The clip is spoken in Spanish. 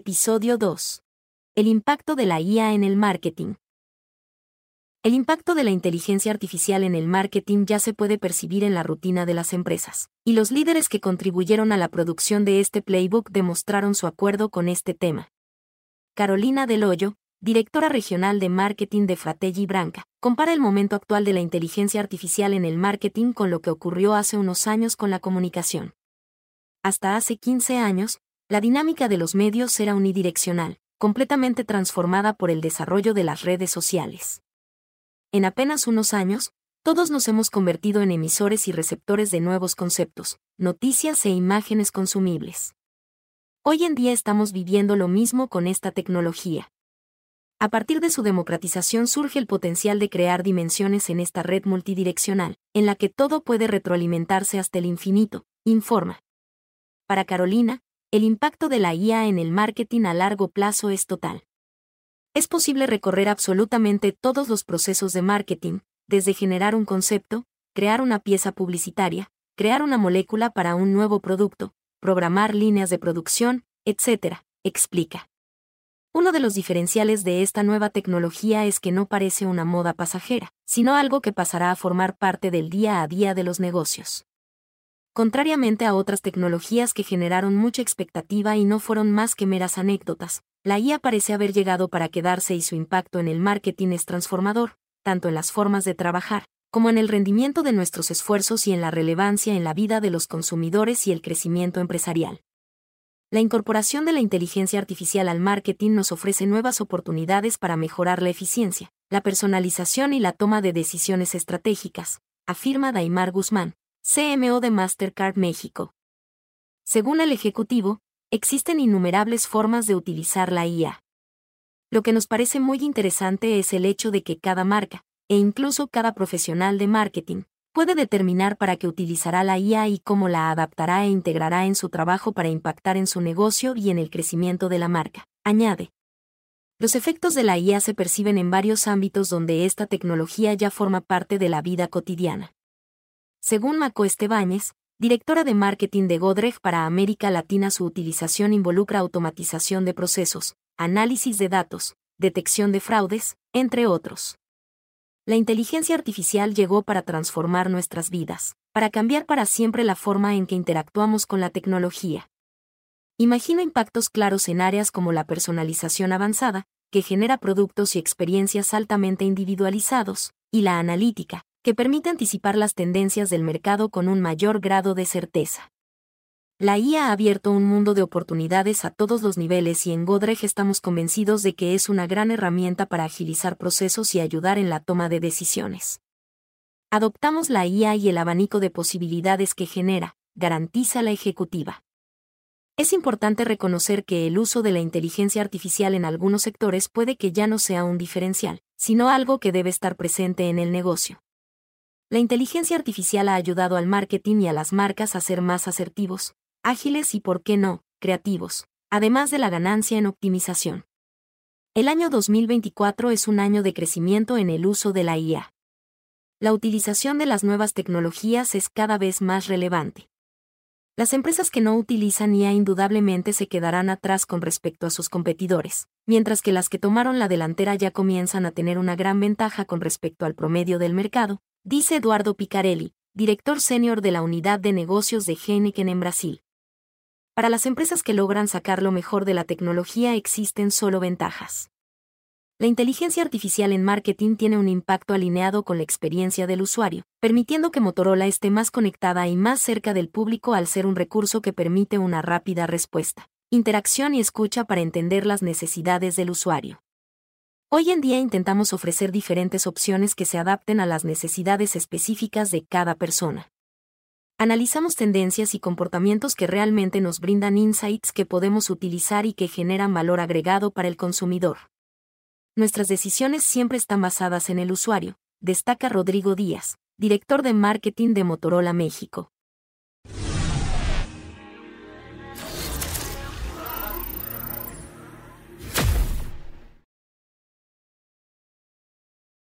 Episodio 2. El impacto de la IA en el marketing. El impacto de la inteligencia artificial en el marketing ya se puede percibir en la rutina de las empresas, y los líderes que contribuyeron a la producción de este playbook demostraron su acuerdo con este tema. Carolina Del Hoyo, directora regional de marketing de Fratelli Branca, compara el momento actual de la inteligencia artificial en el marketing con lo que ocurrió hace unos años con la comunicación. Hasta hace 15 años, la dinámica de los medios era unidireccional, completamente transformada por el desarrollo de las redes sociales. En apenas unos años, todos nos hemos convertido en emisores y receptores de nuevos conceptos, noticias e imágenes consumibles. Hoy en día estamos viviendo lo mismo con esta tecnología. A partir de su democratización surge el potencial de crear dimensiones en esta red multidireccional, en la que todo puede retroalimentarse hasta el infinito, informa. Para Carolina, el impacto de la IA en el marketing a largo plazo es total. Es posible recorrer absolutamente todos los procesos de marketing, desde generar un concepto, crear una pieza publicitaria, crear una molécula para un nuevo producto, programar líneas de producción, etc., explica. Uno de los diferenciales de esta nueva tecnología es que no parece una moda pasajera, sino algo que pasará a formar parte del día a día de los negocios. Contrariamente a otras tecnologías que generaron mucha expectativa y no fueron más que meras anécdotas, la IA parece haber llegado para quedarse y su impacto en el marketing es transformador, tanto en las formas de trabajar, como en el rendimiento de nuestros esfuerzos y en la relevancia en la vida de los consumidores y el crecimiento empresarial. La incorporación de la inteligencia artificial al marketing nos ofrece nuevas oportunidades para mejorar la eficiencia, la personalización y la toma de decisiones estratégicas, afirma Daimar Guzmán, CMO de Mastercard México. Según el Ejecutivo, existen innumerables formas de utilizar la IA. Lo que nos parece muy interesante es el hecho de que cada marca, e incluso cada profesional de marketing, puede determinar para qué utilizará la IA y cómo la adaptará e integrará en su trabajo para impactar en su negocio y en el crecimiento de la marca. Añade. Los efectos de la IA se perciben en varios ámbitos donde esta tecnología ya forma parte de la vida cotidiana. Según Maco Estebáñez, directora de marketing de Godrej para América Latina, su utilización involucra automatización de procesos, análisis de datos, detección de fraudes, entre otros. La inteligencia artificial llegó para transformar nuestras vidas, para cambiar para siempre la forma en que interactuamos con la tecnología. Imagino impactos claros en áreas como la personalización avanzada, que genera productos y experiencias altamente individualizados, y la analítica, que permite anticipar las tendencias del mercado con un mayor grado de certeza. La IA ha abierto un mundo de oportunidades a todos los niveles y en Godrej estamos convencidos de que es una gran herramienta para agilizar procesos y ayudar en la toma de decisiones. Adoptamos la IA y el abanico de posibilidades que genera, garantiza la ejecutiva. Es importante reconocer que el uso de la inteligencia artificial en algunos sectores puede que ya no sea un diferencial, sino algo que debe estar presente en el negocio. La inteligencia artificial ha ayudado al marketing y a las marcas a ser más asertivos, ágiles y, por qué no, creativos, además de la ganancia en optimización. El año 2024 es un año de crecimiento en el uso de la IA. La utilización de las nuevas tecnologías es cada vez más relevante. Las empresas que no utilizan IA indudablemente se quedarán atrás con respecto a sus competidores, mientras que las que tomaron la delantera ya comienzan a tener una gran ventaja con respecto al promedio del mercado, dice Eduardo Picarelli, director senior de la unidad de negocios de Heineken en Brasil. Para las empresas que logran sacar lo mejor de la tecnología existen solo ventajas. La inteligencia artificial en marketing tiene un impacto alineado con la experiencia del usuario, permitiendo que Motorola esté más conectada y más cerca del público al ser un recurso que permite una rápida respuesta, interacción y escucha para entender las necesidades del usuario. Hoy en día intentamos ofrecer diferentes opciones que se adapten a las necesidades específicas de cada persona. Analizamos tendencias y comportamientos que realmente nos brindan insights que podemos utilizar y que generan valor agregado para el consumidor. Nuestras decisiones siempre están basadas en el usuario, destaca Rodrigo Díaz, director de marketing de Motorola México.